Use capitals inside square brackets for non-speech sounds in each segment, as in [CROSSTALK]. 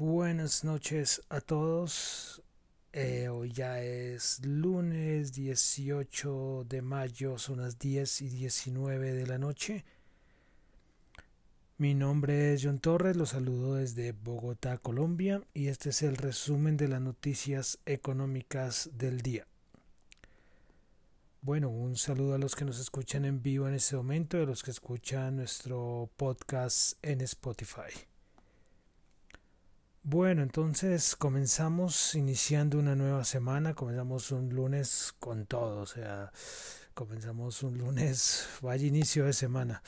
Buenas noches a todos. Eh, hoy ya es lunes 18 de mayo, son las 10 y 19 de la noche. Mi nombre es John Torres, los saludo desde Bogotá, Colombia, y este es el resumen de las noticias económicas del día. Bueno, un saludo a los que nos escuchan en vivo en este momento y a los que escuchan nuestro podcast en Spotify. Bueno, entonces comenzamos iniciando una nueva semana, comenzamos un lunes con todo, o sea, comenzamos un lunes, vaya inicio de semana.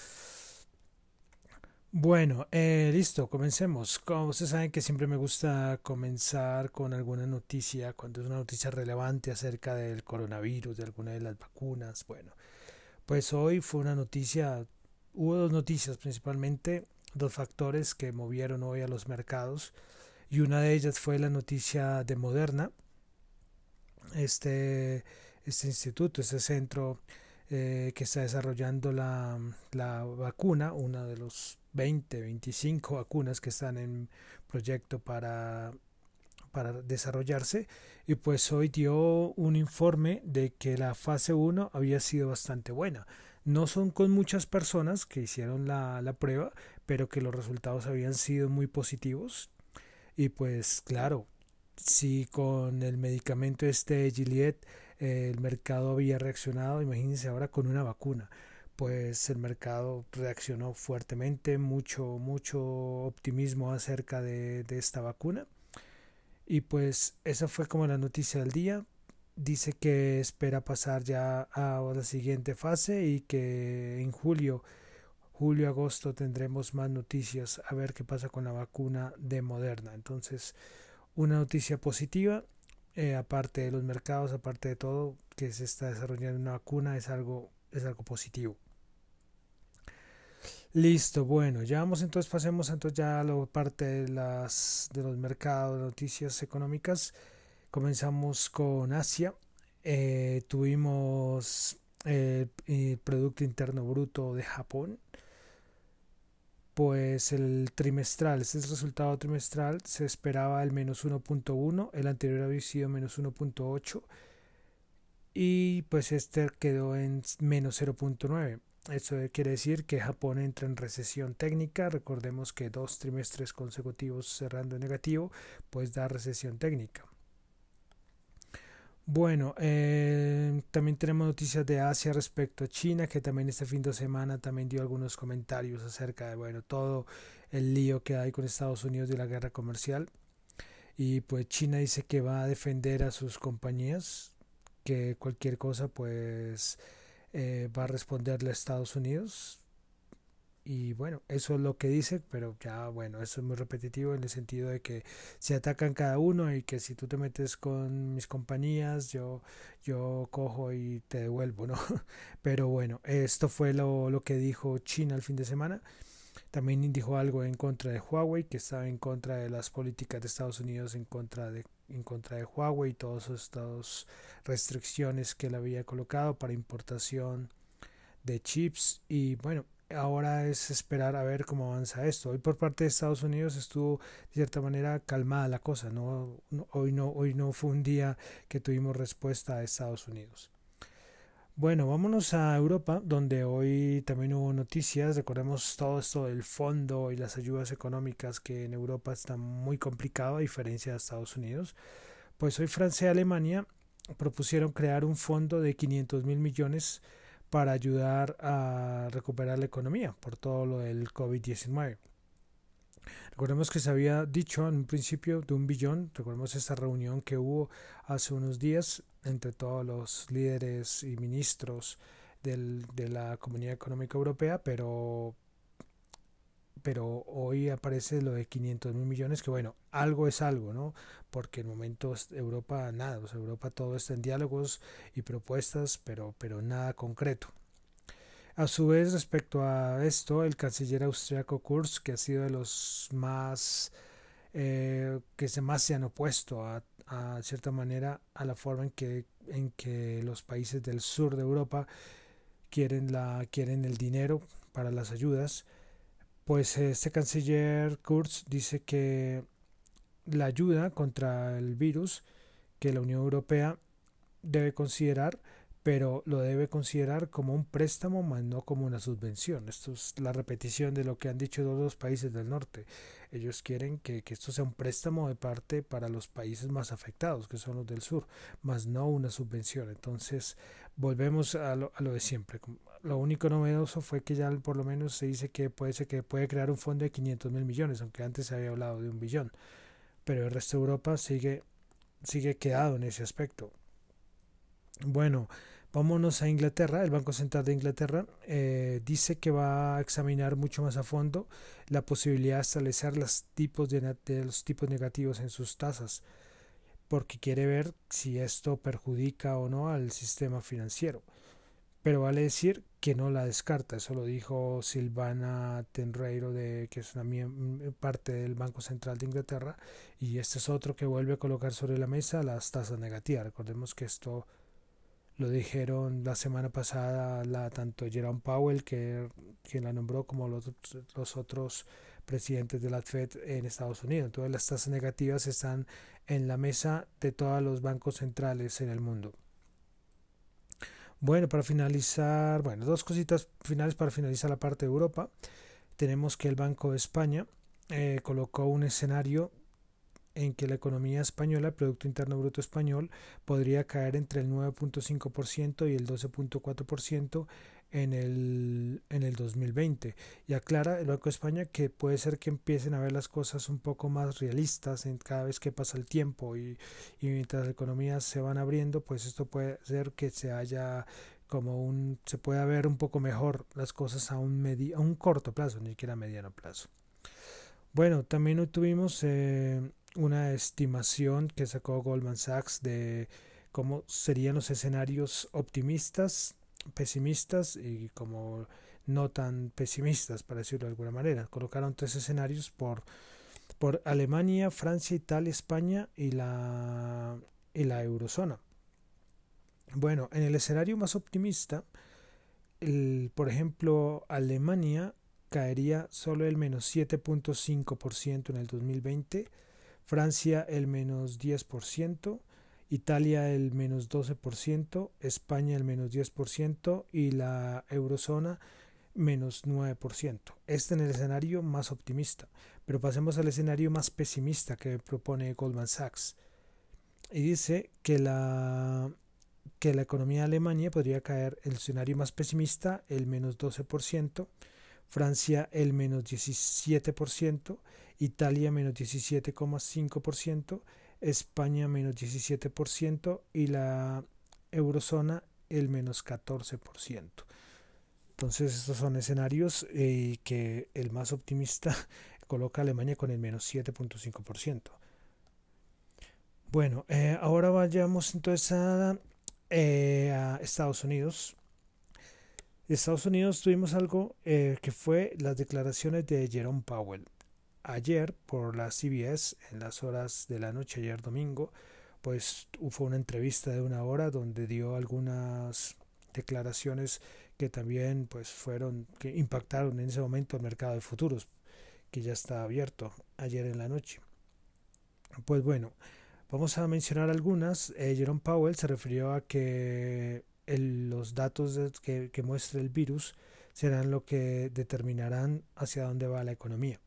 Bueno, eh, listo, comencemos. Como ustedes saben que siempre me gusta comenzar con alguna noticia, cuando es una noticia relevante acerca del coronavirus, de alguna de las vacunas. Bueno, pues hoy fue una noticia, hubo dos noticias principalmente, dos factores que movieron hoy a los mercados y una de ellas fue la noticia de Moderna, este, este instituto, este centro eh, que está desarrollando la, la vacuna, una de los 20, 25 vacunas que están en proyecto para, para desarrollarse y pues hoy dio un informe de que la fase 1 había sido bastante buena. No son con muchas personas que hicieron la, la prueba, pero que los resultados habían sido muy positivos. Y pues claro, si con el medicamento este Gilead eh, el mercado había reaccionado, imagínense ahora con una vacuna pues el mercado reaccionó fuertemente, mucho, mucho optimismo acerca de, esta vacuna. Y pues esa fue como la noticia del día. Dice que espera pasar ya a la siguiente fase y que en julio, julio, agosto tendremos más noticias a ver qué pasa con la vacuna de Moderna. Entonces, una noticia positiva, eh, aparte de los mercados, aparte de todo, que se está desarrollando una vacuna, es algo, es algo positivo. Listo, bueno, ya vamos entonces, pasemos entonces ya a la parte de, las, de los mercados, noticias económicas. Comenzamos con Asia. Eh, tuvimos el, el Producto Interno Bruto de Japón. Pues el trimestral, este es el resultado trimestral, se esperaba el menos 1.1, el anterior había sido menos 1.8 y pues este quedó en menos 0.9. Eso quiere decir que Japón entra en recesión técnica. Recordemos que dos trimestres consecutivos cerrando en negativo, pues da recesión técnica. Bueno, eh, también tenemos noticias de Asia respecto a China, que también este fin de semana también dio algunos comentarios acerca de, bueno, todo el lío que hay con Estados Unidos de la guerra comercial. Y pues China dice que va a defender a sus compañías, que cualquier cosa pues eh, va a responderle a Estados Unidos. Y bueno, eso es lo que dice, pero ya bueno, eso es muy repetitivo en el sentido de que se atacan cada uno y que si tú te metes con mis compañías, yo, yo cojo y te devuelvo, ¿no? [LAUGHS] Pero bueno, esto fue lo, lo que dijo China el fin de semana. También dijo algo en contra de Huawei, que estaba en contra de las políticas de Estados Unidos en contra de en contra de Huawei y todas estas restricciones que le había colocado para importación de chips y bueno ahora es esperar a ver cómo avanza esto hoy por parte de Estados Unidos estuvo de cierta manera calmada la cosa no, hoy no hoy no fue un día que tuvimos respuesta a Estados Unidos bueno, vámonos a Europa, donde hoy también hubo noticias. Recordemos todo esto del fondo y las ayudas económicas que en Europa está muy complicado a diferencia de Estados Unidos. Pues hoy Francia y Alemania propusieron crear un fondo de 500 mil millones para ayudar a recuperar la economía por todo lo del COVID-19. Recordemos que se había dicho en un principio de un billón, recordemos esta reunión que hubo hace unos días entre todos los líderes y ministros del, de la Comunidad Económica Europea, pero, pero hoy aparece lo de 500 mil millones, que bueno, algo es algo, ¿no? Porque en momentos Europa nada, Europa todo está en diálogos y propuestas, pero, pero nada concreto. A su vez, respecto a esto, el canciller austriaco Kurz, que ha sido de los más eh, que se más se han opuesto a, a, cierta manera a la forma en que, en que los países del sur de Europa quieren, la, quieren el dinero para las ayudas, pues este canciller Kurz dice que la ayuda contra el virus que la Unión Europea debe considerar pero lo debe considerar como un préstamo más no como una subvención. Esto es la repetición de lo que han dicho todos los países del norte. Ellos quieren que, esto sea un préstamo de parte para los países más afectados, que son los del sur, más no una subvención. Entonces, volvemos a lo, a lo de siempre. Lo único novedoso fue que ya por lo menos se dice que puede, ser que puede crear un fondo de 500 mil millones, aunque antes se había hablado de un billón. Pero el resto de Europa sigue, sigue quedado en ese aspecto. Bueno, Vámonos a Inglaterra. El Banco Central de Inglaterra eh, dice que va a examinar mucho más a fondo la posibilidad de establecer los tipos, de, los tipos negativos en sus tasas, porque quiere ver si esto perjudica o no al sistema financiero. Pero vale decir que no la descarta. Eso lo dijo Silvana Tenreiro, de, que es una parte del Banco Central de Inglaterra. Y este es otro que vuelve a colocar sobre la mesa las tasas negativas. Recordemos que esto lo dijeron la semana pasada la, tanto Jerome Powell, que quien la nombró, como los, los otros presidentes de la Fed en Estados Unidos. Todas las tasas negativas están en la mesa de todos los bancos centrales en el mundo. Bueno, para finalizar, bueno, dos cositas finales para finalizar la parte de Europa. Tenemos que el Banco de España eh, colocó un escenario en que la economía española, el Producto Interno Bruto español, podría caer entre el 9.5% y el 12.4% en el, en el 2020. Y aclara el Banco de España que puede ser que empiecen a ver las cosas un poco más realistas en cada vez que pasa el tiempo y, y mientras las economías se van abriendo, pues esto puede ser que se haya como un se pueda ver un poco mejor las cosas a un a un corto plazo, ni siquiera a mediano plazo. Bueno, también tuvimos eh, una estimación que sacó Goldman Sachs de cómo serían los escenarios optimistas, pesimistas y como no tan pesimistas, para decirlo de alguna manera. Colocaron tres escenarios por, por Alemania, Francia, Italia, España y la, y la eurozona. Bueno, en el escenario más optimista, el, por ejemplo, Alemania caería solo el menos 7.5% en el 2020, Francia el menos 10%, Italia el menos 12%, España el menos 10% y la eurozona menos 9%. Este en el escenario más optimista. Pero pasemos al escenario más pesimista que propone Goldman Sachs. Y dice que la, que la economía de Alemania podría caer el escenario más pesimista el menos 12%, Francia el menos 17%, Italia menos 17,5%, España menos 17% y la eurozona el menos 14%. Entonces estos son escenarios eh, que el más optimista [LAUGHS] coloca a Alemania con el menos 7.5%. Bueno, eh, ahora vayamos entonces a, eh, a, Estados Unidos. Estados Unidos tuvimos algo que fue las declaraciones de Jerome Powell ayer por la CBS en las horas de la noche, ayer domingo, pues fue una entrevista de una hora donde dio algunas declaraciones que también pues fueron que impactaron en ese momento el mercado de futuros que ya está abierto ayer en la noche. Pues bueno, vamos a mencionar algunas. Eh, Jerome Powell se refirió a que los datos que, que muestre el virus serán lo que determinarán hacia dónde va la economía.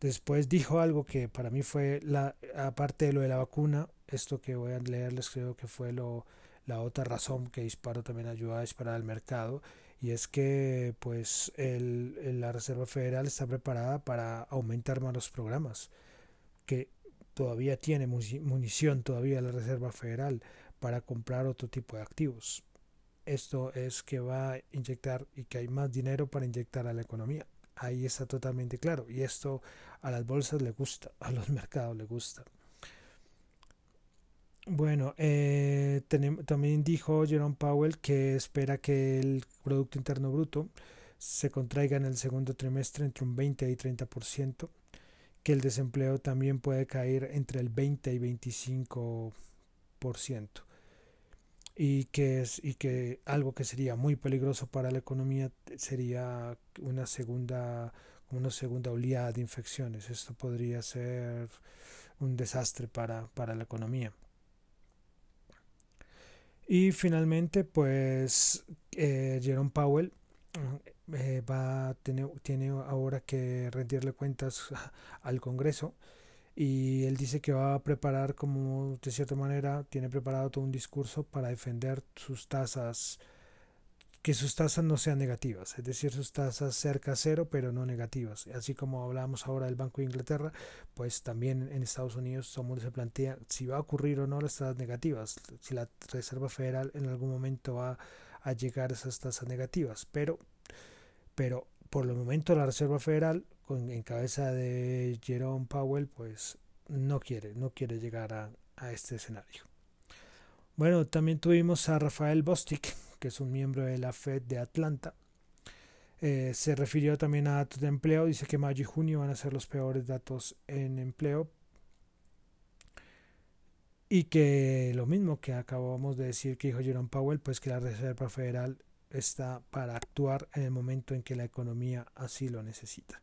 Después dijo algo que para mí fue, la, aparte de lo de la vacuna, esto que voy a leerles creo que fue lo, la otra razón que disparó también ayudó a disparar al mercado y es que pues el, la Reserva Federal está preparada para aumentar más los programas que todavía tiene munición todavía la Reserva Federal para comprar otro tipo de activos. Esto es que va a inyectar y que hay más dinero para inyectar a la economía. Ahí está totalmente claro. Y esto a las bolsas le gusta, [LAUGHS] a los mercados le gusta. Bueno, eh, también dijo Jerome Powell que espera que el Producto Interno Bruto se contraiga en el segundo trimestre entre un 20 y 30%, que el desempleo también puede caer entre el 20 y 25%, y que, es, y que algo que sería muy peligroso para la economía sería una segunda una segunda oleada de infecciones. Esto podría ser un desastre para, para la economía. Y finalmente, pues eh, Jerome Powell eh, va tener, tiene ahora que rendirle cuentas al Congreso y él dice que va a preparar como de cierta manera tiene preparado todo un discurso para defender sus tasas que sus tasas no sean negativas, es decir, sus tasas cerca a cero, pero no negativas. Así como hablamos ahora del Banco de Inglaterra, pues también en Estados Unidos todo mundo se plantea si va a ocurrir o no las tasas negativas, si la Reserva Federal en algún momento va a llegar a esas tasas negativas, pero, pero por el momento la Reserva Federal, en cabeza de Jerome Powell, pues no quiere, no quiere llegar a, a este escenario. Bueno, también tuvimos a Rafael Bostic, que es un miembro de la Fed de Atlanta. Eh, se refirió también a datos de empleo, dice que mayo y junio van a ser los peores datos en empleo. Y que lo mismo que acabamos de decir que dijo Jerome Powell, pues que la Reserva Federal está para actuar en el momento en que la economía así lo necesita.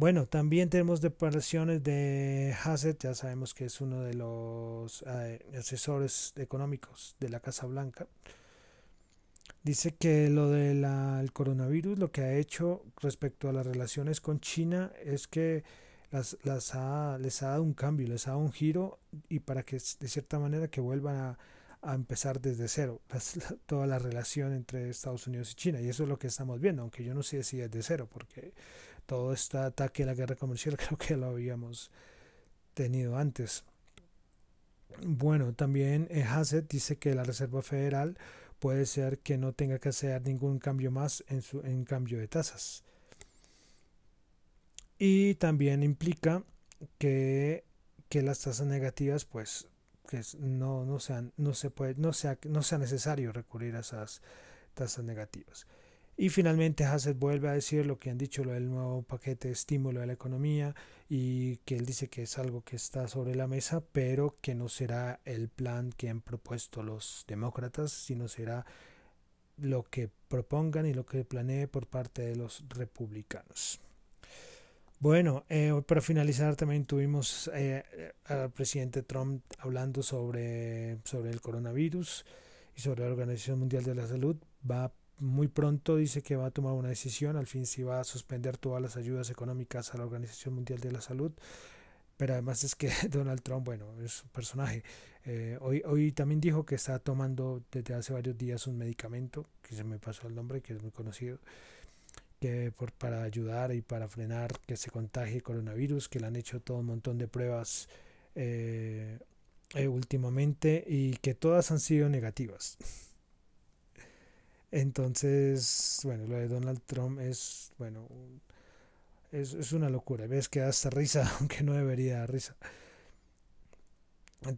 Bueno, también tenemos declaraciones de Hassett, ya sabemos que es uno de los eh, asesores económicos de la Casa Blanca. Dice que lo del coronavirus lo que ha hecho respecto a las relaciones con China es que las, les ha dado un cambio, les ha dado un giro y para que de cierta manera que vuelvan a, a empezar desde cero toda la relación entre Estados Unidos y China. Y eso es lo que estamos viendo, aunque yo no sé si es de cero, porque todo este ataque a la guerra comercial [LAUGHS] creo que lo habíamos tenido antes. Bueno, también eh, Hassett dice que la Reserva Federal puede ser que no tenga que hacer ningún cambio más en su en cambio de tasas. Y también implica que, que las tasas negativas pues que no, no, sean, no, se puede, no, sea, no sea necesario recurrir a esas tasas negativas. Y finalmente Hassett vuelve a decir lo que han dicho lo del nuevo paquete de estímulo de la economía y que él dice que es algo que está sobre la mesa, pero que no será el plan que han propuesto los demócratas, sino será lo que propongan y lo que planee por parte de los republicanos. Bueno, eh, para finalizar también tuvimos eh, al presidente Trump hablando sobre, sobre el coronavirus y sobre la Organización Mundial de la Salud. Va muy pronto dice que va a tomar una decisión, al fin si va a suspender todas las ayudas económicas a la Organización Mundial de la Salud. Pero además es que [LAUGHS] Donald Trump, bueno, es un personaje. Eh, hoy, hoy también dijo que está tomando desde hace varios días un medicamento, que se me pasó el nombre, que es muy conocido, que por, para ayudar y para frenar que se contagie el coronavirus, que le han hecho todo un montón de pruebas eh, eh, últimamente y que todas han sido negativas. Entonces, bueno, lo de Donald Trump es, bueno, es, es una locura. Ves que hasta risa, [LAUGHS] aunque no debería dar risa.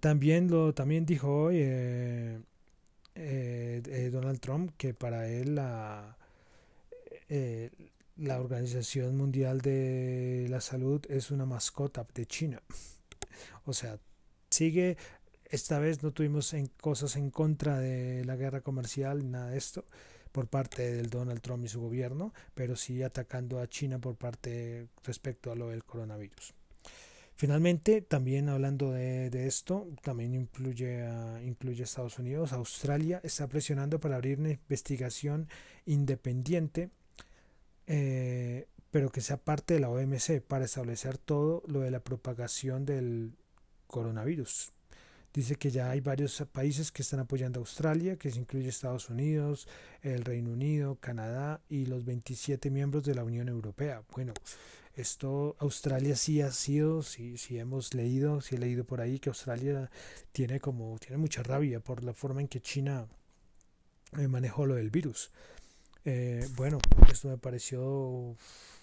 También lo también dijo hoy eh, eh, eh, Donald Trump que para él la, la Organización Mundial de la Salud es una mascota de China. [LAUGHS] O sea, sigue esta vez no tuvimos cosas en contra de la guerra comercial, nada de esto por parte del Donald Trump y su gobierno, pero sí atacando a China por parte respecto a lo del coronavirus. Finalmente, también hablando de, esto, también incluye a, incluye Estados Unidos. Australia está presionando para abrir una investigación independiente, eh, pero que sea parte de la OMC para establecer todo lo de la propagación del coronavirus. Dice que ya hay varios países que están apoyando a Australia, que se incluye Estados Unidos, el Reino Unido, Canadá y los 27 miembros de la Unión Europea. Bueno, esto Australia sí ha sido, sí, sí hemos leído, sí he leído por ahí que Australia tiene como tiene mucha rabia por la forma en que China eh, manejó lo del virus. Eh, bueno, esto me pareció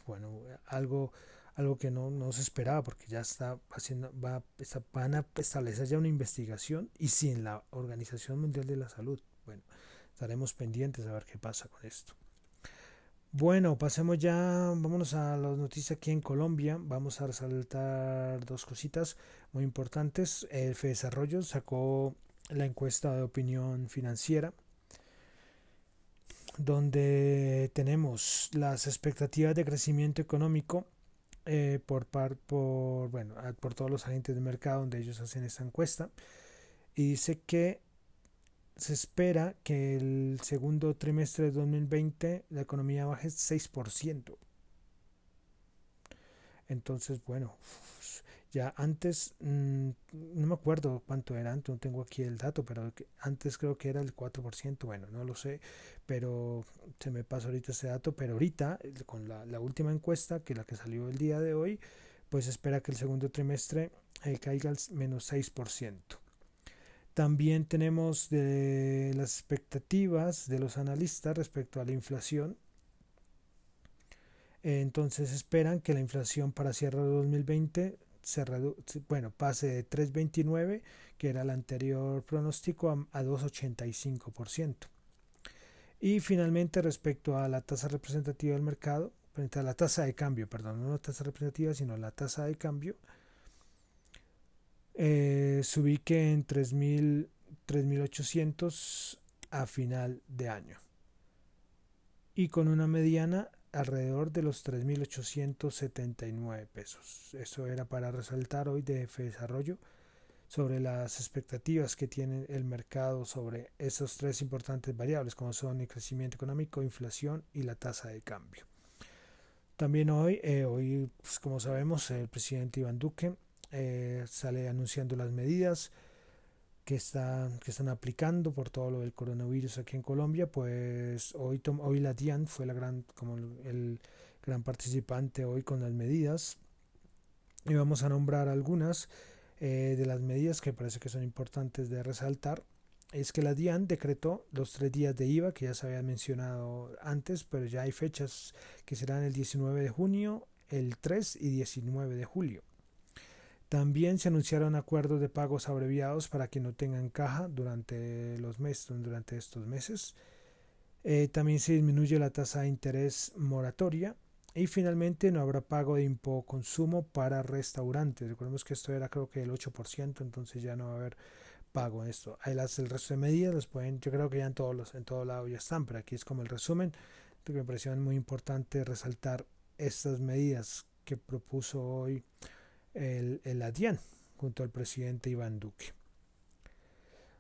bueno algo algo que no, no, se esperaba porque ya está haciendo, va, está, van a establecer ya una investigación y sin la Organización Mundial de la Salud. Bueno, estaremos pendientes a ver qué pasa con esto. Bueno, pasemos ya, vámonos a las noticias aquí en Colombia. Vamos a resaltar dos cositas muy importantes. El Desarrollo sacó la encuesta de opinión financiera donde tenemos las expectativas de crecimiento económico eh, por, par, por, bueno, por todos los agentes de mercado donde ellos hacen esta encuesta y dice que se espera que el segundo trimestre de 2020 la economía baje 6%. Entonces, bueno, ya antes, mm, no me acuerdo cuánto era antes, no tengo aquí el dato, pero antes creo que era el 4%, bueno, no lo sé, pero se me pasa ahorita ese dato, pero ahorita, con la, la última encuesta, que es la que salió el día de hoy, pues espera que el segundo trimestre eh, caiga al menos 6%. También tenemos de las expectativas de los analistas respecto a la inflación. Entonces esperan que la inflación para cierre de 2020 se bueno, pase de 3,29, que era el anterior pronóstico, a, 2,85%. Y finalmente respecto a la tasa representativa del mercado, frente a la tasa de cambio, perdón, no la tasa representativa, sino la tasa de cambio, eh, se ubique en 3.800 a final de año y con una mediana alrededor de los 3.879 pesos. Eso era para resaltar hoy de F Desarrollo sobre las expectativas que tiene el mercado sobre esos tres importantes variables como son el crecimiento económico, inflación y la tasa de cambio. También hoy, eh, hoy pues, como sabemos, el presidente Iván Duque eh, sale anunciando las medidas que están, que están aplicando por todo lo del coronavirus aquí en Colombia, pues hoy, hoy la DIAN fue la gran, como el, gran participante hoy con las medidas y vamos a nombrar algunas eh, de las medidas que parece que son importantes de resaltar es que la DIAN decretó los tres días de IVA que ya se había mencionado antes, pero ya hay fechas que serán el 19 de junio, el 3 y 19 de julio. También se anunciaron acuerdos de pagos abreviados para que no tengan caja durante los meses, durante estos meses. Eh, también se disminuye la tasa de interés moratoria y finalmente no habrá pago de impo consumo para restaurantes. Recordemos que esto era creo que el 8%, entonces ya no va a haber pago en esto. Ahí el resto de medidas las pueden, yo creo que ya en todos los, en todo lado ya están, pero aquí es como el resumen. Me pareció muy importante resaltar estas medidas que propuso hoy el, el ADIAN junto al presidente Iván Duque.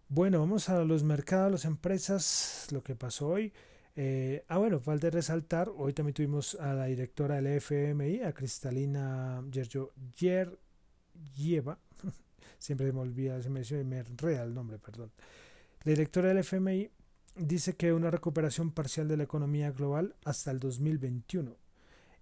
Bueno, vamos a los mercados, las empresas, lo que pasó hoy. Eh, ah, bueno, falta resaltar, hoy también tuvimos a la directora del FMI, a Cristalina Yergieva, [LAUGHS] siempre se me olvida, se me, me enreda el nombre, perdón. La directora del FMI dice que una recuperación parcial de la economía global hasta el 2021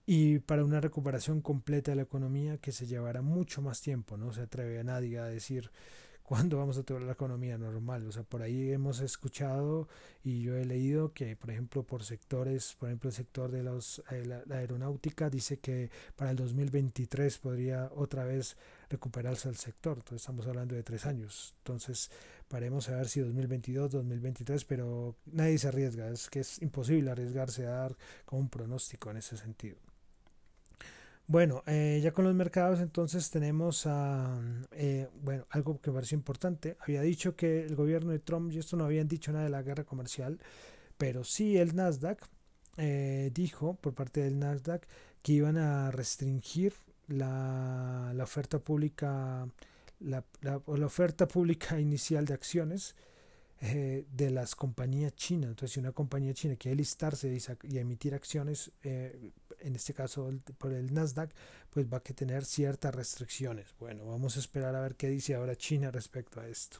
y para una recuperación completa de la economía que se llevará mucho más tiempo, no se atreve a nadie a decir [LAUGHS] cuándo vamos a tener la economía normal, o sea, por ahí hemos escuchado y yo he leído que, por ejemplo, por sectores, por ejemplo, el sector de los, eh, la, aeronáutica dice que para el 2023 podría otra vez recuperarse el sector, entonces estamos hablando de tres años, entonces paremos a ver si 2022, 2023, pero nadie se arriesga, es que es imposible arriesgarse a dar como un pronóstico en ese sentido. Bueno, eh, ya con los mercados entonces tenemos a, eh, bueno, algo que me pareció importante. Había dicho que el gobierno de Trump, y esto no habían dicho nada de la guerra comercial, pero sí el Nasdaq eh, dijo por parte del Nasdaq que iban a restringir la, la oferta pública, la, la, oferta pública [LAUGHS] inicial de acciones de las compañías chinas. Entonces, si una compañía china quiere listarse y, emitir acciones, en este caso por el Nasdaq, pues va a tener ciertas restricciones. Bueno, vamos a esperar a ver qué dice ahora China respecto a esto.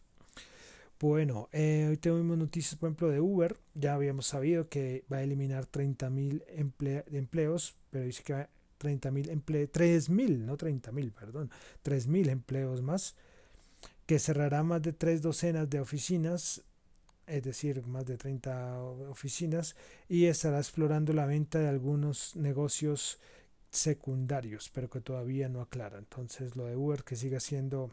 Bueno, eh, hoy tenemos noticias, por ejemplo, de Uber. Ya habíamos sabido que va a eliminar 30.000 emple empleos, pero dice que va 30.000 empleos, 3.000, no 30.000, perdón, 3.000 empleos más, que cerrará más de tres docenas de oficinas es decir, más de 30 oficinas, y estará explorando la venta de algunos negocios secundarios, pero que todavía no aclara. Entonces, lo de Uber que sigue haciendo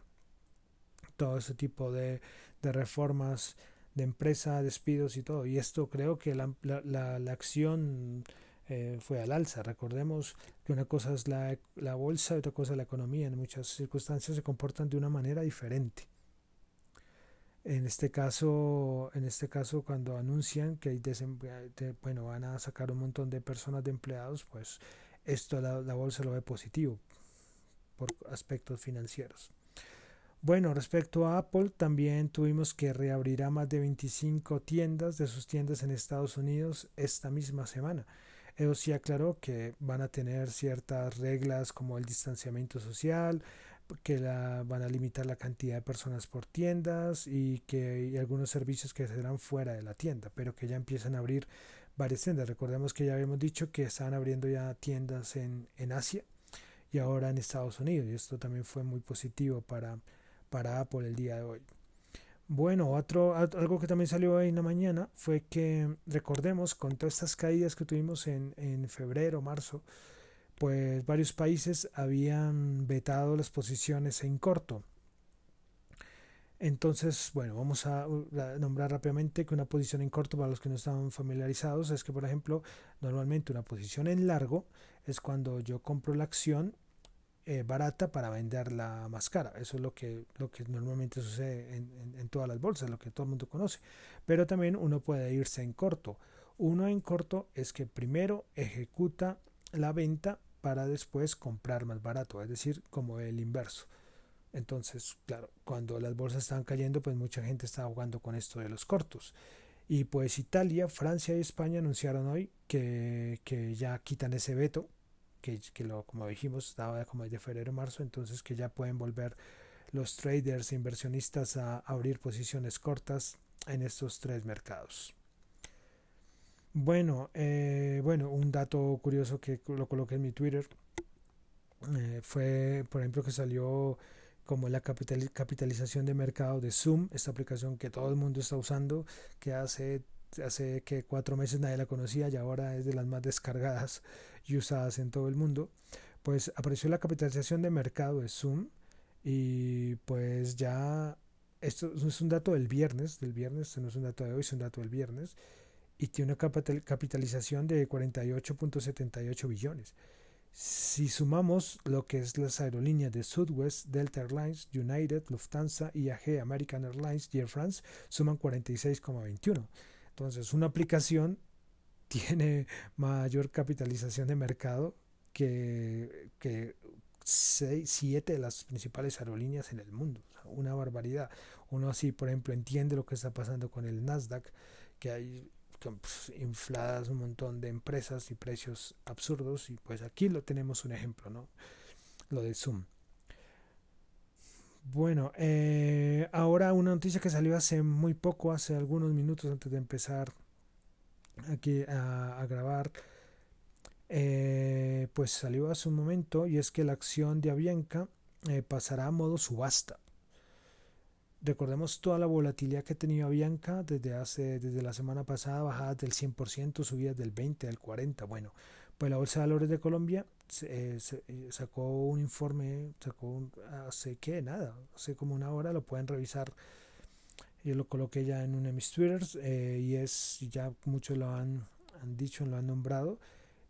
todo ese tipo de, de reformas de empresa, despidos y todo. Y esto creo que la, la, la, acción eh, fue al alza. Recordemos que una cosa es la, la bolsa y otra cosa es la economía. En muchas circunstancias se comportan de una manera diferente. En este caso, en este caso cuando anuncian que hay bueno, van a sacar un montón de personas de empleados, pues esto la, la bolsa lo ve positivo por aspectos financieros. Bueno, respecto a Apple, también tuvimos que reabrirá más de 25 tiendas de sus tiendas en Estados Unidos esta misma semana. Eso sí aclaró que van a tener ciertas reglas como el distanciamiento social, que la, van a limitar la cantidad de personas por tiendas y que hay algunos servicios que serán fuera de la tienda, pero que ya empiezan a abrir varias tiendas. Recordemos que ya habíamos dicho que estaban abriendo ya tiendas en, en Asia y ahora en Estados Unidos y esto también fue muy positivo para, para Apple el día de hoy. Bueno, otro, algo que también salió hoy en la mañana fue que recordemos con todas estas caídas que tuvimos en, en febrero, marzo, pues varios países habían vetado las posiciones en corto. Entonces, bueno, vamos a nombrar rápidamente que una posición en corto, para los que no están familiarizados, es que, por ejemplo, normalmente una posición en largo es cuando yo compro la acción eh, barata para venderla más cara. Eso es lo que, lo que normalmente sucede en, en, todas las bolsas, lo que todo el mundo conoce. Pero también uno puede irse en corto. Uno en corto es que primero ejecuta la venta para después comprar más barato, es decir, como el inverso. Entonces, claro, cuando las bolsas estaban cayendo, pues mucha gente estaba jugando con esto de los cortos. Y pues Italia, Francia y España anunciaron hoy que, que ya quitan ese veto que, lo, como dijimos, estaba como de febrero marzo, entonces que ya pueden volver los traders e inversionistas a abrir posiciones cortas en estos tres mercados. Bueno, eh, bueno, un dato curioso que lo coloqué en mi Twitter eh, fue, por ejemplo, que salió como la capitalización de mercado de Zoom, esta aplicación que todo el mundo está usando, que hace hace que cuatro meses nadie la conocía y ahora es de las más descargadas [LAUGHS] y usadas en todo el mundo, pues apareció la capitalización de mercado de Zoom y pues ya esto es un dato del viernes, del viernes, no es un dato de hoy, es un dato del viernes y tiene una capitalización de 48.78 billones. Si sumamos lo que es las aerolíneas de Southwest, Delta Airlines, United, Lufthansa, IAG, American Airlines y Air France, suman 46,21. Entonces, una aplicación [LAUGHS] tiene mayor capitalización de mercado que, que seis, siete de las principales aerolíneas en el mundo. una barbaridad. Uno así, por ejemplo, entiende lo que está pasando con el Nasdaq, que hay pues, infladas un montón de empresas y precios absurdos. Y pues aquí lo tenemos un ejemplo, ¿no? Lo de Zoom. Bueno, eh, ahora una noticia que salió hace muy poco, hace algunos minutos antes de empezar aquí a, grabar, eh, pues salió hace un momento y es que la acción de Avianca eh, pasará a modo subasta. Recordemos toda la volatilidad que ha tenido Avianca desde hace desde la semana pasada, bajadas del 100%, subidas del 20, del 40. Bueno, pues la Bolsa de Valores de Colombia eh, eh, sacó un informe, sacó hace que nada, hace como una hora, lo pueden revisar. Yo lo coloqué ya en uno de mis twitters eh, y es, ya muchos lo han, han dicho, lo han nombrado,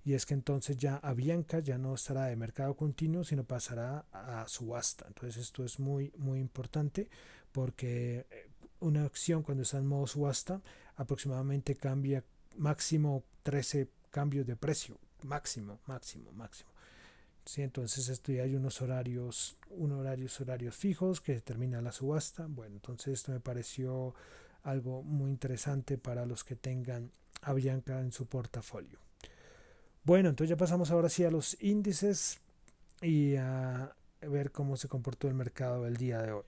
y es que entonces ya Avianca ya no estará de mercado continuo, sino pasará a subasta. Entonces esto es muy, muy importante porque una acción cuando está en modo subasta aproximadamente cambia máximo 13 cambios de precio máximo, máximo, máximo. Sí, entonces esto ya hay unos horarios, unos horarios, horarios fijos que determina la subasta. Bueno, entonces esto me pareció algo muy interesante para los que tengan a Bianca en su portafolio. Bueno, entonces ya pasamos ahora sí a los índices y a ver cómo se comportó el mercado el día de hoy.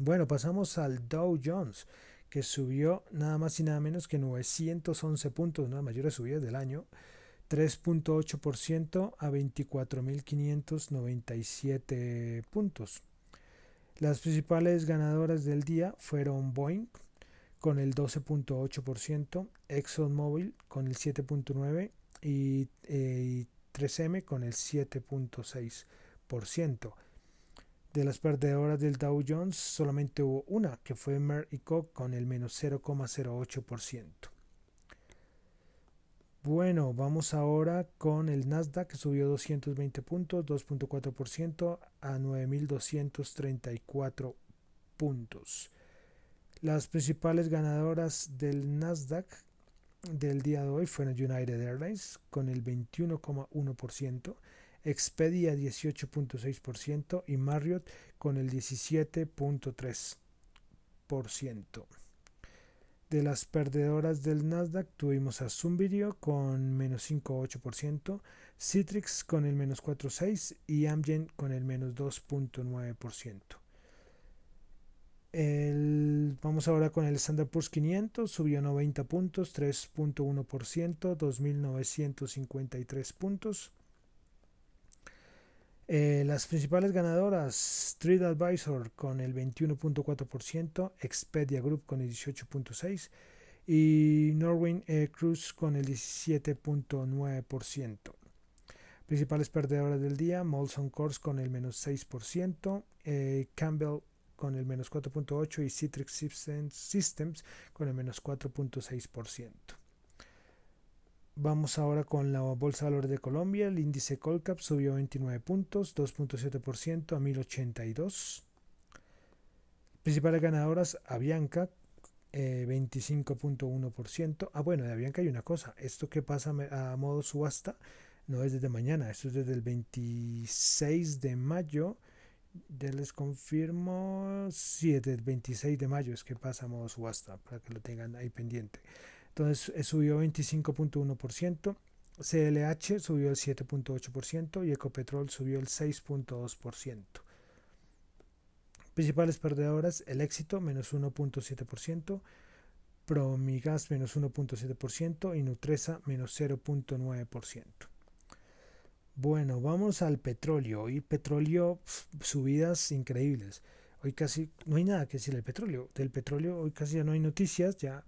Bueno, pasamos al Dow Jones, que subió nada más y nada menos que 911 puntos, una de las mayores subidas del año. 3.8% a 24.597 puntos. Las principales ganadoras del día fueron Boeing con el 12.8%, ExxonMobil con el 7.9% y, 3M eh, con el 7.6%. De las perdedoras del Dow Jones solamente hubo una, que fue Merck con el menos 0,08%. Bueno, vamos ahora con el Nasdaq que subió 220 puntos, 2.4% a 9.234 puntos. Las principales ganadoras del Nasdaq del día de hoy fueron United Airlines con el 21,1%, Expedia 18.6% y Marriott con el 17.3%. De las perdedoras del Nasdaq tuvimos a Zoom Video con menos 5,8%, Citrix con el menos 4,6% y Amgen con el menos 2,9%. El, vamos ahora con el Standard Poor's 500, subió 90 puntos, 3.1%, 2.953 puntos. Eh, las principales ganadoras, Street Advisor con el 21.4%, Expedia Group con el 18.6% y Norwin Cruise con el 17.9%. Principales perdedoras del día, Molson Coors con el menos 6%, eh, Campbell con el menos 4.8% y Citrix Systems con el menos 4.6%. Vamos ahora con la Bolsa de Valores de Colombia. El índice Colcap subió 29 puntos, 2.7% a 1082. Principales ganadoras, Avianca, eh, 25.1%. Ah, bueno, de Avianca hay una cosa. Esto que pasa a modo subasta no es desde mañana, esto es desde el 26 de mayo ya les confirmo. Sí, del 26 de mayo es que pasa a modo subasta, para que lo tengan ahí pendiente. Entonces eh, subió 25.1%, CLH subió el 7.8% y Ecopetrol subió el 6.2%. Principales perdedoras, el éxito menos 1.7%, Promigas menos 1.7% y Nutresa menos 0.9%. Bueno, vamos al petróleo. Hoy petróleo, subidas increíbles. Hoy casi no hay nada que decir del petróleo. Del petróleo hoy casi ya no hay noticias, ya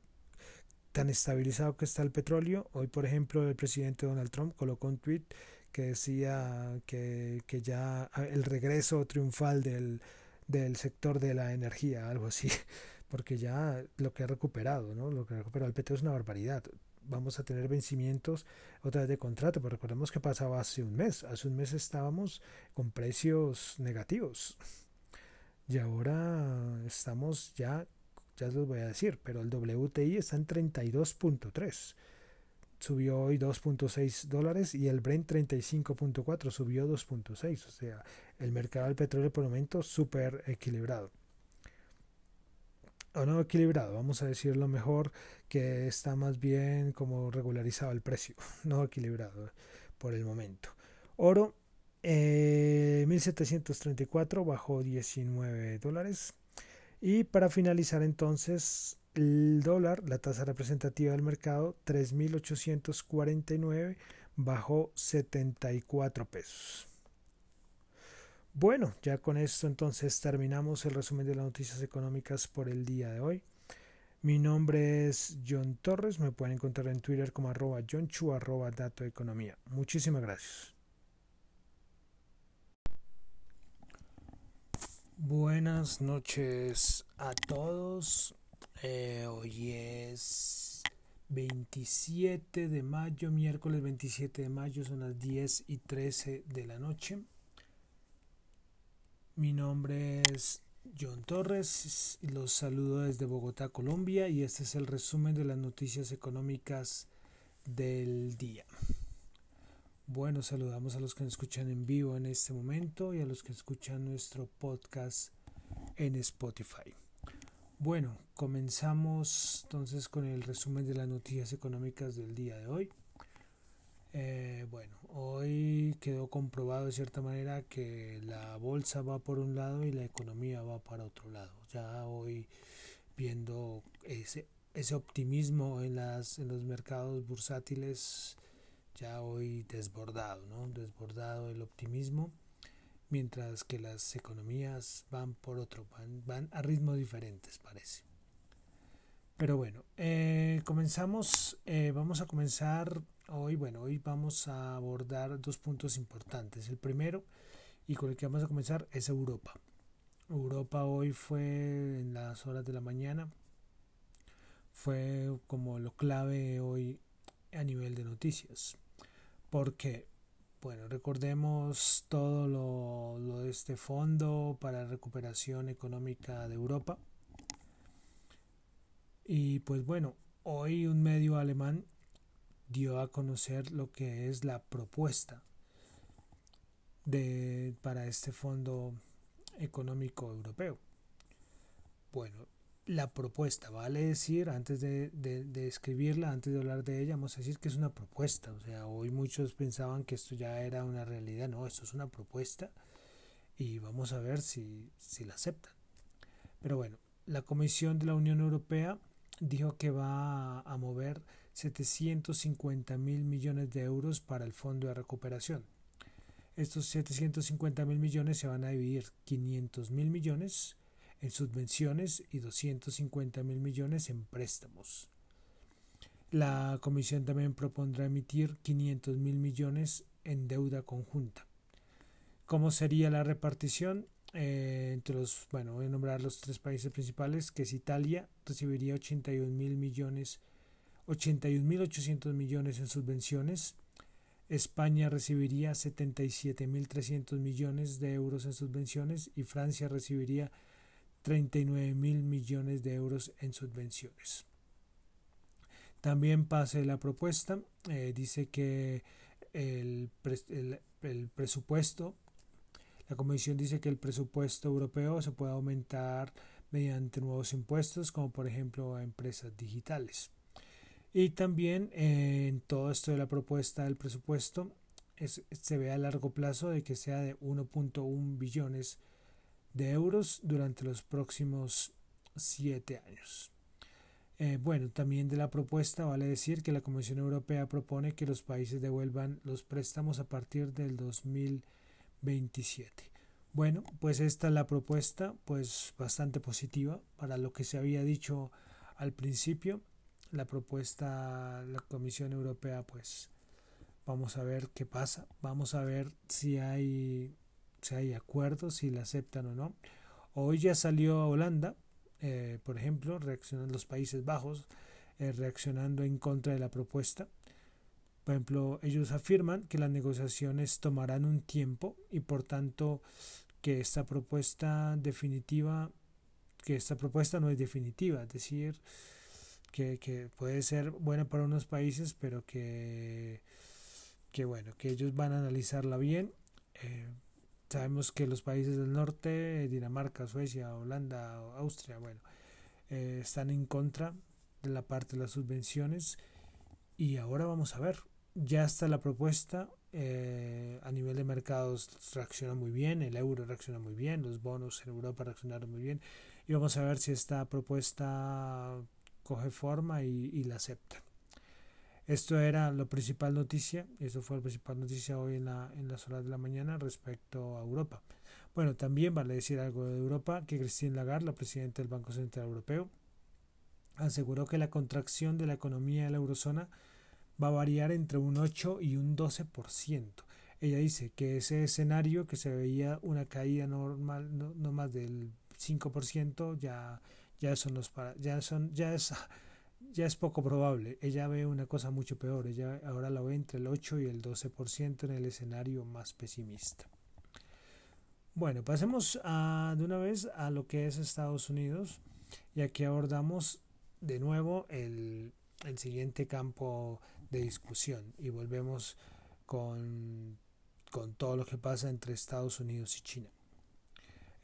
tan estabilizado que está el petróleo. Hoy, por ejemplo, el presidente Donald Trump colocó un tweet que decía que, que ya el regreso triunfal del, del sector de la energía, algo así, [LAUGHS] porque ya lo que ha recuperado, ¿no? Lo que ha recuperado el petróleo es una barbaridad vamos a tener vencimientos otra vez de contrato, pero recordemos que pasaba hace un mes, hace un mes estábamos con precios negativos. Y ahora estamos ya, ya les voy a decir, pero el WTI está en 32.3, subió hoy 2.6 dólares y el Brent 35.4 subió 2.6, o sea, el mercado del petróleo por el momento súper equilibrado o no equilibrado, vamos a decirlo mejor, que está más bien como regularizado el precio, [LAUGHS] no equilibrado por el momento. Oro, eh, 1734 bajó 19 dólares. Y para finalizar entonces, el dólar, la tasa representativa del mercado, 3.849 bajó 74 pesos. Bueno, ya con esto entonces terminamos el resumen de las noticias económicas por el día de hoy. Mi nombre es John Torres, me pueden encontrar en Twitter como arroba johnchu arroba dato economía. Muchísimas gracias. Buenas noches a todos. Eh, hoy es 27 de mayo, miércoles 27 de mayo, son las 10 y 13 de la noche. Mi nombre es John Torres los saludo desde Bogotá, Colombia y este es el resumen de las noticias económicas del día. Bueno, saludamos a los que nos escuchan en vivo en este momento y a los que escuchan nuestro podcast en Spotify. Bueno, comenzamos entonces con el resumen de las noticias económicas del día de hoy. Eh, bueno, hoy quedó comprobado de cierta manera que la bolsa va por un lado y la economía va para otro lado. Ya hoy viendo ese, ese optimismo en, las, en los mercados bursátiles, ya hoy desbordado, ¿no? Desbordado el optimismo, mientras que las economías van por otro, van, van a ritmos diferentes, parece. Pero bueno, eh, comenzamos, eh, vamos a comenzar Hoy, bueno, hoy vamos a abordar dos puntos importantes. El primero, y con el que vamos a comenzar, es Europa. Europa hoy fue en las horas de la mañana, fue como lo clave hoy a nivel de noticias. Porque, bueno, recordemos todo lo, de este fondo para recuperación económica de Europa. Y pues bueno, hoy un medio alemán dio a conocer lo que es la propuesta de, para este Fondo Económico Europeo. Bueno, la propuesta, vale decir, antes de, de, escribirla, antes de hablar de ella, vamos a decir que es una propuesta. O sea, hoy muchos pensaban que esto ya era una realidad. No, esto es una propuesta y vamos a ver si, si la aceptan. Pero bueno, la Comisión de la Unión Europea dijo que va a mover 750 mil millones de euros para el Fondo de Recuperación. Estos 750 mil millones se van a dividir 500 mil millones en subvenciones y 250 mil millones en préstamos. La Comisión también propondrá emitir 500 mil millones en deuda conjunta. ¿Cómo sería la repartición? Eh, entre los, bueno, voy a nombrar los tres países principales, que es Italia, recibiría 81 mil millones 81.800 millones en subvenciones. España recibiría 77.300 millones de euros en subvenciones y Francia recibiría 39.000 millones de euros en subvenciones. También pase la propuesta, eh, dice que el, pre el, el presupuesto, la Comisión dice que el presupuesto europeo se puede aumentar mediante nuevos impuestos, como por ejemplo a empresas digitales. Y también eh, en todo esto de la propuesta del presupuesto se ve a largo plazo de que sea de 1.1 billones de euros durante los próximos siete años. Eh, bueno, también de la propuesta vale decir que la Comisión Europea propone que los países devuelvan los préstamos a partir del 2027. Bueno, pues esta es la propuesta, pues bastante positiva para lo que se había dicho al principio. La propuesta, la Comisión Europea, pues vamos a ver qué pasa, vamos a ver si hay si hay acuerdos, si la aceptan o no. Hoy ya salió Holanda, eh, por ejemplo, reaccionando los Países Bajos, eh, reaccionando en contra de la propuesta. Por ejemplo, ellos afirman que las negociaciones tomarán un tiempo y por tanto que esta propuesta definitiva, que esta propuesta no es definitiva, es decir, que, que puede ser buena para unos países, pero que, que bueno, que ellos van a analizarla bien. Eh, Sabemos que los países del norte, Dinamarca, Suecia, Holanda, Austria, bueno, eh, están en contra de la parte de las subvenciones y ahora vamos a ver, ya está la propuesta eh, a nivel de mercados reacciona muy bien, el euro reacciona muy bien, los bonos en Europa reaccionaron muy bien y vamos a ver si esta propuesta coge forma y, y la acepta. Esto era la principal noticia, eso fue la principal noticia hoy en, la, en las horas de la mañana respecto a Europa. Bueno, también vale decir algo de Europa, que Christine Lagarde, la presidenta del Banco Central Europeo, aseguró que la contracción de la economía de la eurozona va a variar entre un 8 y un 12%. Ella dice que ese escenario que se veía una caída normal no, no más del 5% ya ya son los para, ya son ya es [LAUGHS] ya es poco probable. Ella ve una cosa mucho peor. Ella ahora la ve entre el 8 y el 12% en el escenario más pesimista. Bueno, pasemos a, de una vez a lo que es Estados Unidos y aquí abordamos de nuevo el, el siguiente campo de discusión y volvemos con, con, todo lo que pasa entre Estados Unidos y China.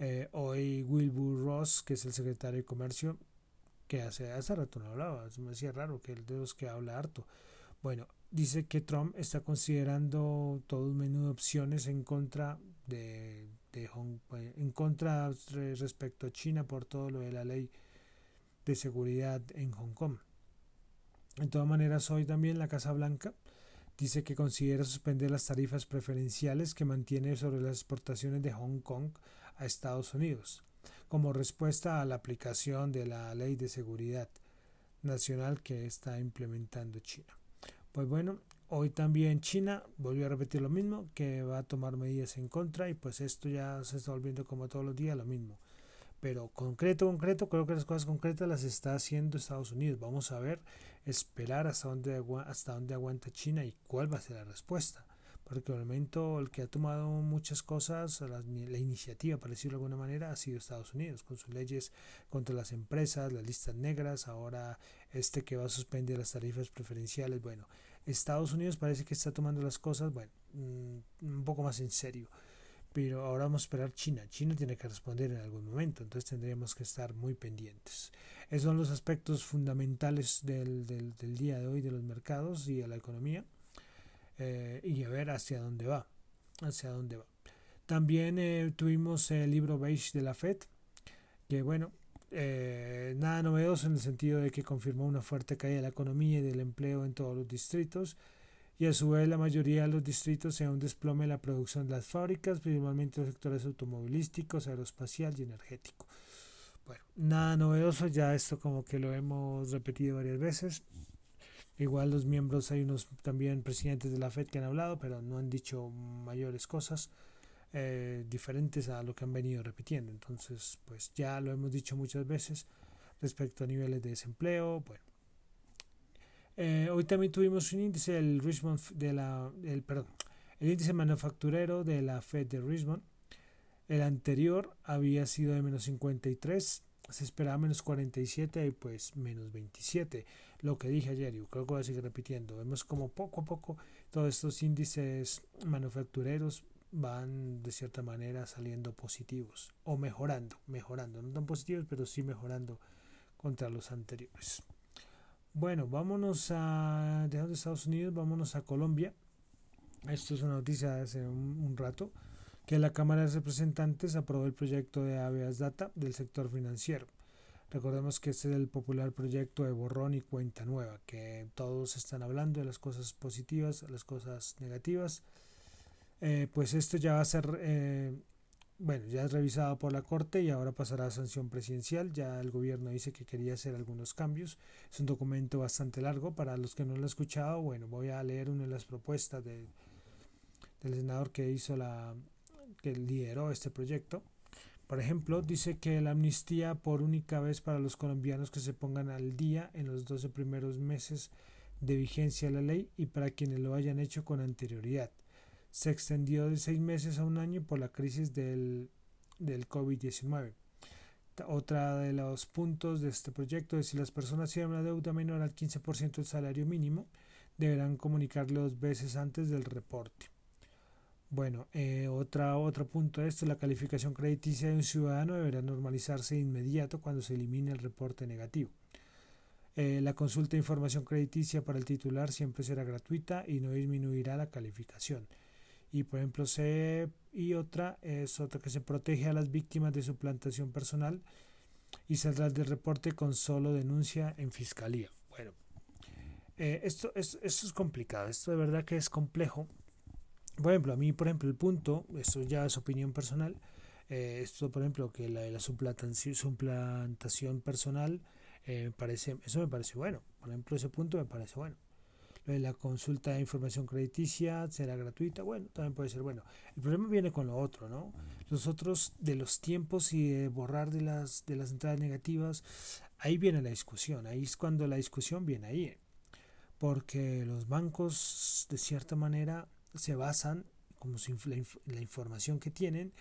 Eh, hoy Wilbur Ross, que es el secretario de Comercio, que hace, hace rato no hablaba, me decía raro que el de los que habla harto. Bueno, dice que Trump está considerando todo un menú de opciones en contra de, de Hong, eh, en contra respecto a China por todo lo de la ley de seguridad en Hong Kong. De todas maneras, hoy también la Casa Blanca dice que considera suspender las tarifas preferenciales que mantiene sobre las exportaciones de Hong Kong a Estados Unidos como respuesta a la aplicación de la ley de seguridad nacional que está implementando China. Pues bueno, hoy también China volvió a repetir lo mismo, que va a tomar medidas en contra y pues esto ya se está volviendo como todos los días lo mismo. Pero concreto, concreto, creo que las cosas concretas las está haciendo Estados Unidos. Vamos a ver, esperar hasta dónde, hasta dónde aguanta China y cuál va a ser la respuesta. Porque el momento el que ha tomado muchas cosas, la, la, iniciativa, para decirlo de alguna manera, ha sido Estados Unidos, con sus leyes contra las empresas, las listas negras, ahora este que va a suspender las tarifas preferenciales. Bueno, Estados Unidos parece que está tomando las cosas, bueno, mm, un poco más en serio. Pero ahora vamos a esperar China. China tiene que responder en algún momento, entonces tendríamos que estar muy pendientes. Esos son los aspectos fundamentales del, del, del día de hoy de los mercados y de la economía. Eh, y a ver hacia dónde va. Hacia dónde va. También eh, tuvimos el libro beige de la FED, que bueno, eh, nada novedoso en el sentido de que confirmó una fuerte caída de la economía y del empleo en todos los distritos y a su vez la mayoría de los distritos se un desplome en la producción de las fábricas, principalmente los sectores automovilísticos, aeroespacial y energético. Bueno, nada novedoso, ya esto como que lo hemos repetido varias veces. Igual los miembros, hay unos también presidentes de la FED que han hablado, pero no han dicho mayores cosas. Eh, diferentes a lo que han venido repitiendo. Entonces, pues ya lo hemos dicho muchas veces respecto a niveles de desempleo. Bueno, eh, hoy también tuvimos un índice el Richmond de la, el, perdón, el índice manufacturero de la Fed de Richmond. El anterior había sido de menos 53, se esperaba menos 47 y pues menos 27. Lo que dije ayer, y creo que voy a seguir repitiendo. Vemos como poco a poco todos estos índices manufactureros van de cierta manera saliendo positivos o mejorando, mejorando, no tan positivos, pero sí mejorando contra los anteriores. Bueno, vámonos a dejando Estados Unidos, vámonos a Colombia. Esto es una noticia de hace un, rato que la Cámara de Representantes aprobó el proyecto de Aveas Data del sector financiero. Recordemos que este es el popular proyecto de borrón y cuenta nueva, que todos están hablando de las cosas positivas, las cosas negativas eh, pues esto ya va a ser, eh, bueno, ya es revisado por la Corte y ahora pasará a sanción presidencial. Ya el gobierno dice que quería hacer algunos cambios. Es un documento bastante largo. Para los que no lo han escuchado, bueno, voy a leer una de las propuestas del senador que hizo la, que lideró este proyecto. Por ejemplo, dice que la amnistía por única vez para los colombianos que se pongan al día en los 12 primeros meses de vigencia de la ley y para quienes lo hayan hecho con anterioridad se extendió de seis meses a un año por la crisis del, del COVID-19. Otra de los puntos de este proyecto es si las personas tienen una deuda menor al 15% del salario mínimo, deberán comunicarlo dos veces antes del reporte. Bueno, eh, otra, otro punto de esto, la calificación crediticia de un ciudadano deberá normalizarse de inmediato cuando se elimine el reporte negativo. Eh, la consulta de información crediticia para el titular siempre será gratuita y no disminuirá la calificación y por ejemplo se y otra es otra que se protege a las víctimas de suplantación personal y saldrá del reporte con solo denuncia en fiscalía. Bueno, eh, esto, es, esto es complicado, esto de verdad que es complejo. Por ejemplo, a mí, por ejemplo, el punto, esto ya es opinión personal, eh, esto, por ejemplo, que la, la suplantación, suplantación personal, eh, parece, eso me parece bueno. Por ejemplo, ese punto me parece bueno la consulta de información crediticia será gratuita, bueno, también puede ser bueno. El problema viene con lo otro, ¿no? Los otros de los tiempos y de borrar de las, de las entradas negativas, ahí viene la discusión, ahí es cuando la discusión viene ahí, porque los bancos de cierta manera se basan, como si la, información que tienen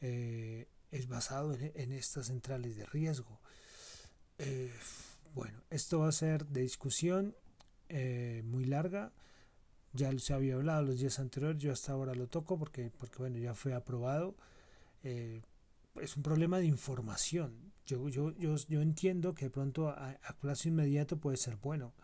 eh, es basado en, estas centrales de riesgo. Eh, bueno, esto va a ser de discusión eh, muy larga. Ya se había hablado los días anteriores, yo hasta ahora lo toco porque, porque bueno, ya fue aprobado. Es un problema de información. Yo, yo, yo, yo entiendo que de pronto a, plazo inmediato puede ser bueno,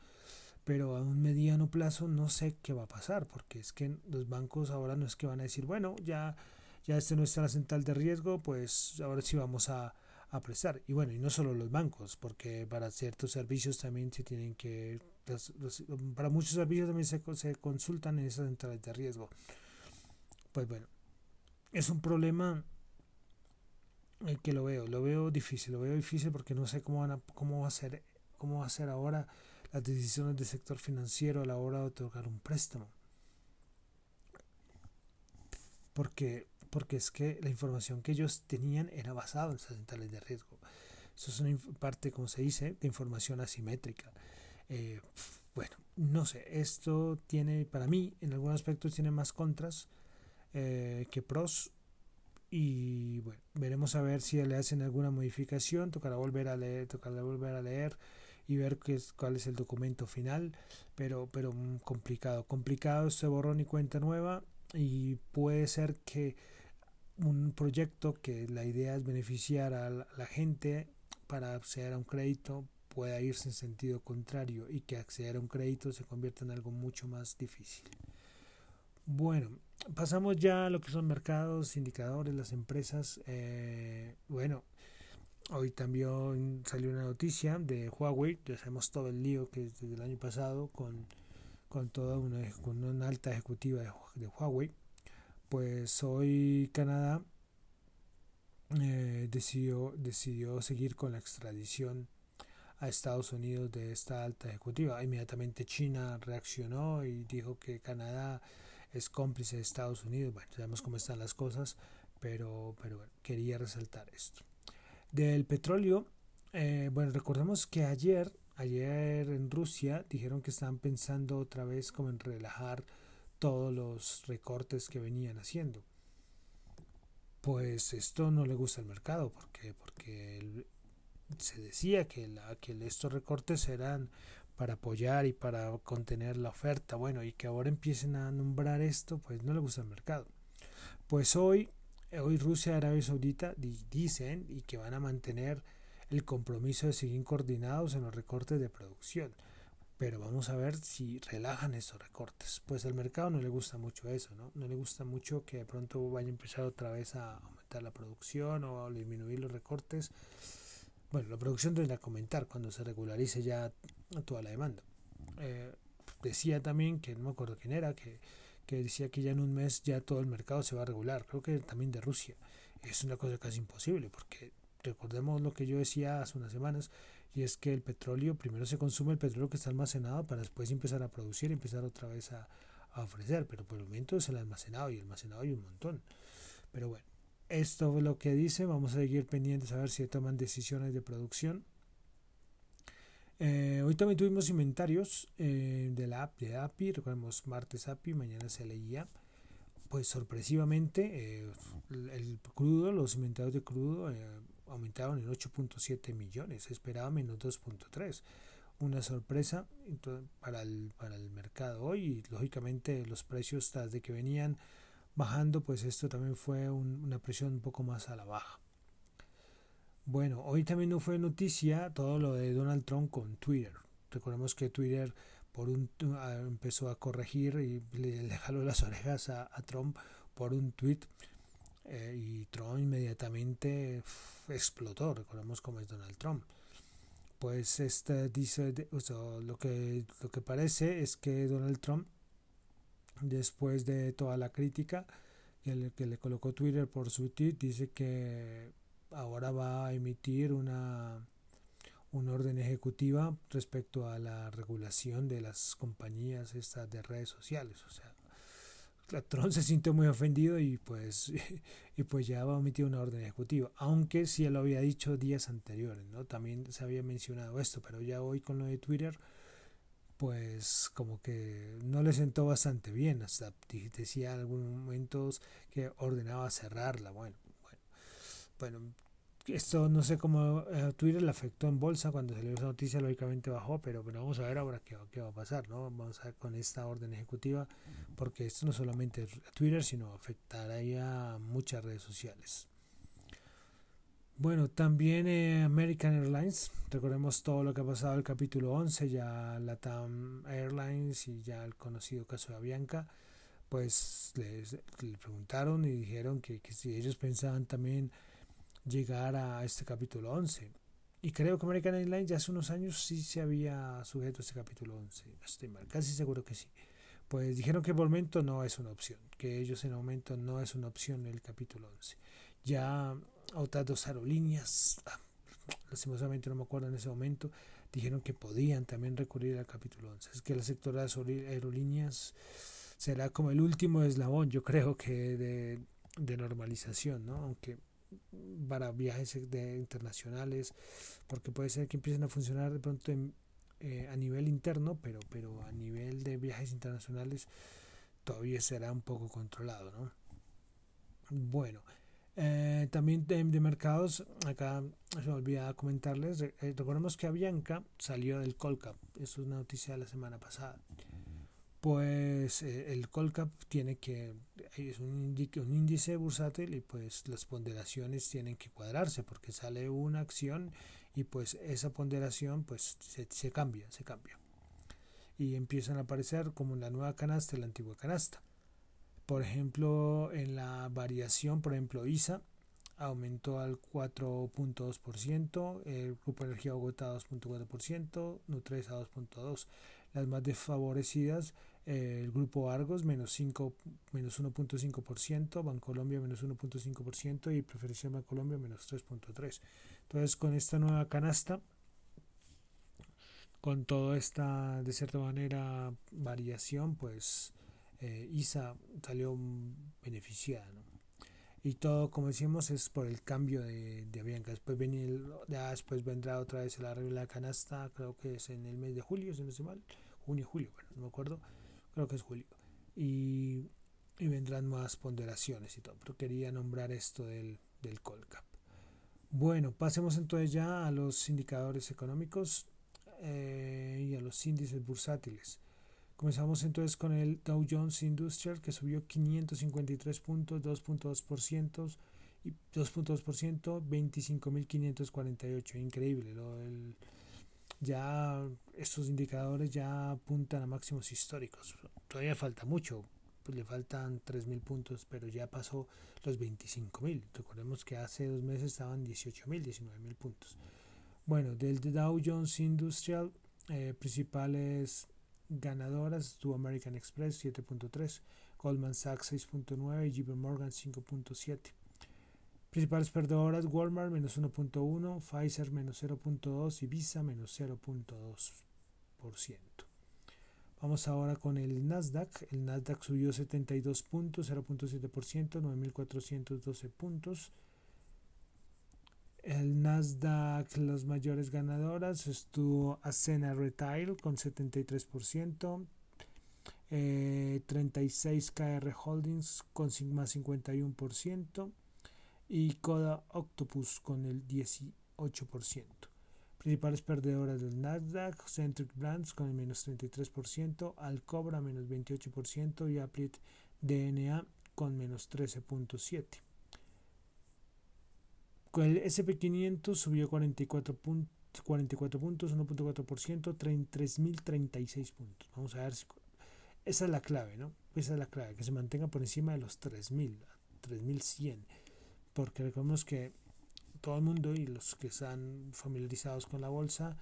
pero a un mediano plazo no sé qué va a pasar, porque es que los bancos ahora no es que van a decir, bueno, ya, ya este no está la central de riesgo, pues ahora sí vamos a, a prestar. Y bueno, y no solo los bancos, porque para ciertos servicios también se tienen que para muchos servicios también se, se consultan en esas centrales de riesgo. Pues bueno, es un problema eh, que lo veo, lo veo difícil, lo veo difícil porque no sé cómo van a, cómo va a ser, cómo va a ser ahora las decisiones del sector financiero a la hora de otorgar un préstamo. Porque, porque es que la información que ellos tenían era basada en centrales de riesgo. Eso es una parte, como se dice, de información asimétrica. Eh, bueno, no sé, esto tiene, para mí, en algunos aspectos tiene más contras eh, que pros. Y bueno, veremos a ver si le hacen alguna modificación, tocará volver a leer, tocará volver a leer y ver qué es, cuál es el documento final, pero, pero complicado, complicado este borrón y cuenta nueva y puede ser que un proyecto que la idea es beneficiar a la gente para acceder a un crédito pueda irse en sentido contrario y que acceder a un crédito se convierta en algo mucho más difícil. Bueno, pasamos ya a lo que son mercados, indicadores, las empresas. Eh, bueno, hoy también salió una noticia de Huawei, ya sabemos todo el lío que es desde el año pasado con, con toda una, con una alta ejecutiva de, de Huawei pues hoy Canadá eh, decidió, decidió seguir con la extradición a Estados Unidos de esta alta ejecutiva. Inmediatamente China reaccionó y dijo que Canadá es cómplice de Estados Unidos. Bueno, sabemos cómo están las cosas, pero, pero bueno, quería resaltar esto. Del petróleo, eh, bueno, recordemos que ayer, ayer en Rusia dijeron que estaban pensando otra vez como en relajar todos los recortes que venían haciendo. Pues esto no le gusta al mercado porque se decía que, la, que estos recortes eran para apoyar y para contener la oferta, bueno, y que ahora empiecen a nombrar esto, pues no le gusta al mercado. Pues hoy, hoy Rusia y Arabia Saudita dicen y que van a mantener el compromiso de seguir coordinados en los recortes de producción pero vamos a ver si relajan esos recortes. Pues al mercado no le gusta mucho eso, ¿no? No le gusta mucho que de pronto vaya a empezar otra vez a aumentar la producción o a disminuir los recortes. Bueno, la producción tendrá que comentar cuando se regularice ya toda la demanda. Eh, decía también que no me acuerdo quién era, que, que decía que ya en un mes ya todo el mercado se va a regular. Creo que también de Rusia. Es una cosa casi imposible porque recordemos lo que yo decía hace unas semanas y es que el petróleo, primero se consume el petróleo que está almacenado para después empezar a producir y empezar otra vez a, ofrecer, pero por el momento es el almacenado y el almacenado hay un montón. Pero bueno, esto es lo que dice, vamos a seguir pendientes a ver si toman decisiones de producción. Eh, hoy también tuvimos inventarios eh, de la app de API, recordemos martes API, mañana se leía. Pues sorpresivamente eh, el, crudo, los inventarios de crudo aumentaron en 8.7 millones, esperaba menos 2.3. Una sorpresa para el, para el mercado hoy y lógicamente los precios desde que venían bajando, pues esto también fue una presión un poco más a la baja. Bueno, hoy también no fue noticia todo lo de Donald Trump con Twitter. Recordemos que Twitter por un, empezó a corregir y le, jaló las orejas a, Trump por un tweet eh, y Trump inmediatamente explotó, recordemos cómo es Donald Trump. Pues este dice, lo, que, lo que parece es que Donald Trump, después de toda la crítica que le, que le colocó Twitter por su tweet, dice que ahora va a emitir una, una orden ejecutiva respecto a la regulación de las compañías estas de redes sociales. O sea, Trump se sintió muy ofendido y pues, [LAUGHS] y pues ya va a emitir una orden ejecutiva, aunque sí lo había dicho días anteriores, ¿no? También se había mencionado esto, pero ya hoy con lo de Twitter, pues como que no le sentó bastante bien, hasta decía en algunos momentos que ordenaba cerrarla, bueno, bueno, bueno, esto no sé cómo eh, Twitter le afectó en bolsa cuando salió esa noticia, lógicamente bajó, pero, pero vamos a ver ahora qué, qué, va a pasar, ¿no? Vamos a ver con esta orden ejecutiva, porque esto no solamente a Twitter, sino afectará a muchas redes sociales. Bueno, también eh, American Airlines, recordemos todo lo que ha pasado el capítulo 11, ya Latam Airlines y ya el conocido caso de Avianca, pues les, le preguntaron y dijeron que, que si ellos pensaban también llegar a este capítulo 11. Y creo que American Airlines ya hace unos años sí se había sujeto a este capítulo 11. estoy mal, casi seguro que sí. Pues dijeron que por el momento no es una opción, que ellos en el momento no es una opción el capítulo 11. Ya otras dos aerolíneas, ah, lastimosamente no me acuerdo en ese momento, dijeron que podían también recurrir al capítulo 11. Es que la sector de las aerolíneas será como el último eslabón, yo creo que de, de normalización, ¿no? Aunque para viajes de, internacionales, porque puede ser que empiecen a funcionar de pronto eh, a nivel interno, pero, pero a nivel de viajes internacionales todavía será un poco controlado, ¿no? Bueno, eh, también de, mercados, acá se me olvida comentarles, eh, recordemos que Avianca salió del Colcap, eso es una noticia de la semana pasada. Pues eh, el Colcap tiene que, es un, un índice bursátil y pues las ponderaciones tienen que cuadrarse porque sale una acción y pues esa ponderación pues se, se cambia, se cambia. Y empiezan a aparecer como la nueva canasta y la antigua canasta. Por ejemplo, en la variación, por ejemplo, ISA aumentó al 4.2%, el Grupo Energía Bogotá 2.4%, Nutresa 2.2%. Las más desfavorecidas, el Grupo Argos menos, 5, menos 1.5%, Bancolombia menos 1.5% y Preferencia Bancolombia menos 3.3%. Entonces, con esta nueva canasta, con toda esta, de cierta manera, variación, pues eh, ISA salió beneficiada. Y todo, como decimos, es por el cambio de, de Avianca. Después, ya después vendrá otra vez el arreglo de la canasta, creo que es en el mes de julio, si no estoy mal. Junio, julio, bueno, no me acuerdo. Creo que es julio. Y, y vendrán más ponderaciones y todo. Pero quería nombrar esto del, del Colcap. Bueno, pasemos entonces ya a los indicadores económicos eh, y a los índices bursátiles. Comenzamos entonces con el Dow Jones Industrial que subió 553 puntos, 2.2% y 2.2%, 25.548. Increíble. Lo, ya estos indicadores ya apuntan a máximos históricos. Todavía falta mucho, pues le faltan 3.000 puntos, pero ya pasó los 25.000. Recordemos que hace dos meses estaban 18.000, 19.000 puntos. Bueno, del Dow Jones Industrial, eh, principales ganadoras estuvo American Express 7.3, Goldman Sachs 6.9 y JP Morgan 5.7. Principales perdedoras Walmart menos 1.1, Pfizer menos 0.2 y Visa menos 0.2%. Vamos ahora con el Nasdaq. El Nasdaq subió 72 puntos, 0.7%, 9.412 puntos. El Nasdaq, las mayores ganadoras, estuvo Ascena Retail con 73%, 36 KR Holdings con más 51% y Coda Octopus con el 18%. Principales perdedoras del Nasdaq, Centric Brands con el menos 33%, Alcobra menos 28% y Applied DNA con menos 13.7%. El SP500 subió 44, 44 puntos, 1.4%, 3.036 puntos. Vamos a ver si... Esa es la clave, ¿no? Esa es la clave, que se mantenga por encima de los 3.000, 3.100. Porque recordemos que todo el mundo y los que están familiarizados con la bolsa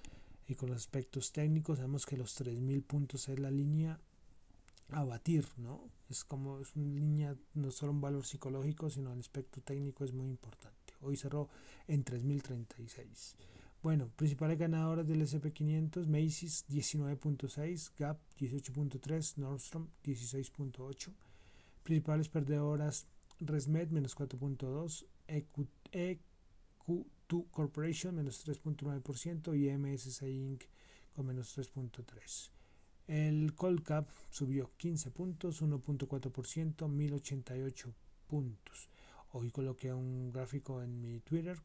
y con los aspectos técnicos, sabemos que los 3.000 puntos es la línea a batir, ¿no? Es como es una línea, no solo un valor psicológico, sino el aspecto técnico es muy importante. Hoy cerró en 3.036. Bueno, principales ganadoras del SP500, Macy's 19.6, Gap 18.3, Nordstrom 16.8. Principales perdedoras, Resmed menos 4.2, EQ2 Corporation menos 3.9% y MSCI Inc. con menos 3.3%. El Colcap subió 15 puntos, 1.4%, 1088 puntos. Hoy coloqué un gráfico en mi Twitter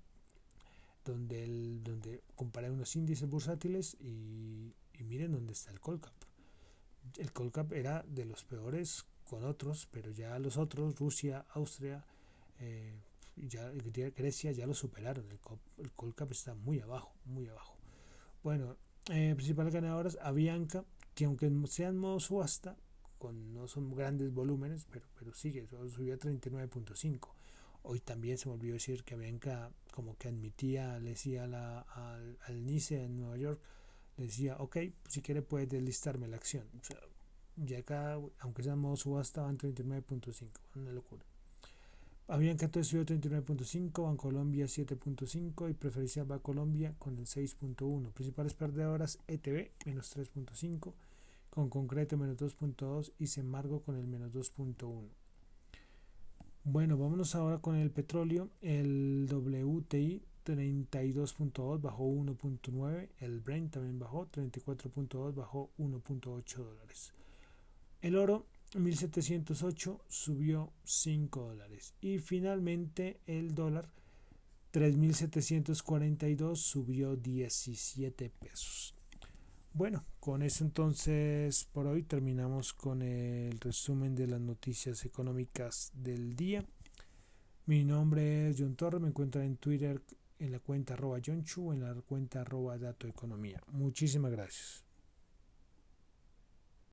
donde, donde comparé unos índices bursátiles y, miren dónde está el Colcap. El Colcap era de los peores con otros, pero ya los otros, Rusia, Austria, eh, ya, Grecia ya lo superaron. El, Colcap está muy abajo, muy abajo. Bueno, eh, principales ganadoras, Avianca, que aunque sea en modo subasta, con, no son grandes volúmenes, pero, pero sigue, subió a 39.5. Hoy también se me olvidó decir que Bianca como que admitía, le decía la, al, al, NICE en Nueva York, le decía, ok, si quiere puede deslistarme la acción. O sea, ya acá, aunque sea en modo subasta, van 39.5, una locura. Avianca entonces subió 39.5, Bancolombia 7.5 y Preferencial Colombia con el 6.1. Principales perdedoras ETB menos 3.5, con concreto menos 2.2 y Semargo con el menos 2.1. Bueno, vámonos ahora con el petróleo. El WTI 32.2 bajó 1.9, el Brent también bajó 34.2 bajó 1.8 dólares. El oro 1708 subió 5 dólares y finalmente el dólar 3742 subió 17 pesos. Bueno, con eso entonces por hoy terminamos con el resumen de las noticias económicas del día. Mi nombre es John Torre, me encuentran en Twitter en la cuenta arroba John Chu, en la cuenta arroba Dato Economía. Muchísimas gracias.